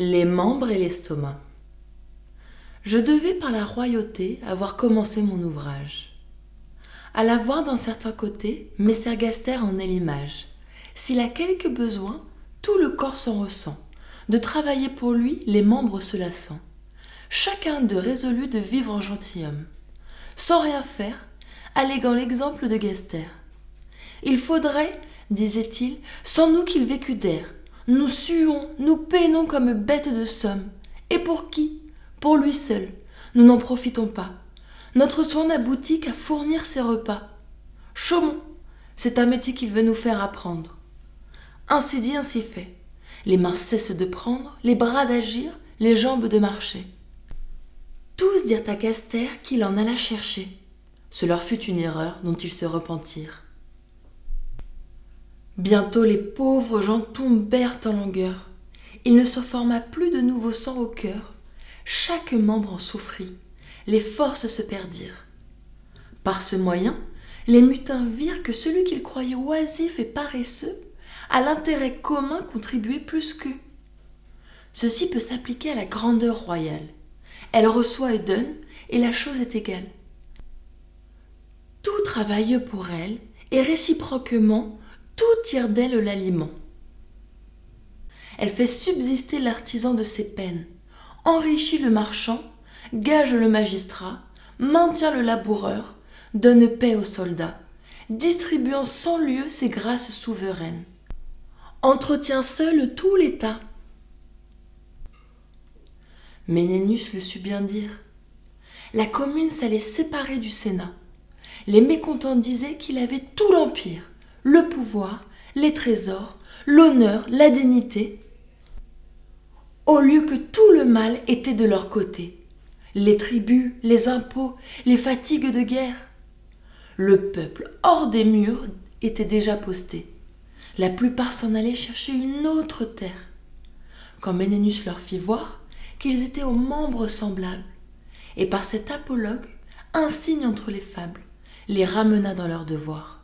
Les membres et l'estomac. Je devais par la royauté avoir commencé mon ouvrage. À la voir d'un certain côté, messer Gaster en est l'image. S'il a quelque besoin, tout le corps s'en ressent. De travailler pour lui, les membres se lassant. Chacun de résolu de vivre en gentilhomme. Sans rien faire, alléguant l'exemple de Gaster. Il faudrait, disait-il, sans nous qu'il vécût d'air, nous suons, nous peinons comme bêtes de somme. Et pour qui? Pour lui seul. Nous n'en profitons pas. Notre soin n'aboutit qu'à fournir ses repas. Chaumont, c'est un métier qu'il veut nous faire apprendre. Ainsi dit, ainsi fait. Les mains cessent de prendre, les bras d'agir, les jambes de marcher. Tous dirent à Caster qu'il en alla chercher. Ce leur fut une erreur dont ils se repentirent. Bientôt les pauvres gens tombèrent en longueur. Il ne se forma plus de nouveau sang au cœur. Chaque membre en souffrit. Les forces se perdirent. Par ce moyen, les mutins virent que celui qu'ils croyaient oisif et paresseux, à l'intérêt commun contribuait plus qu'eux. Ceci peut s'appliquer à la grandeur royale. Elle reçoit et donne, et la chose est égale. Tout travaille pour elle, et réciproquement, tout tire d'elle l'aliment. Elle fait subsister l'artisan de ses peines, enrichit le marchand, gage le magistrat, maintient le laboureur, donne paix aux soldats, distribuant sans lieu ses grâces souveraines, entretient seul tout l'État. Ménénus le sut bien dire. La commune s'allait séparer du Sénat. Les mécontents disaient qu'il avait tout l'empire le pouvoir, les trésors, l'honneur, la dignité, au lieu que tout le mal était de leur côté, les tribus, les impôts, les fatigues de guerre. Le peuple hors des murs était déjà posté. La plupart s'en allaient chercher une autre terre. Quand Ménénus leur fit voir qu'ils étaient aux membres semblables, et par cet apologue, un signe entre les fables, les ramena dans leur devoir.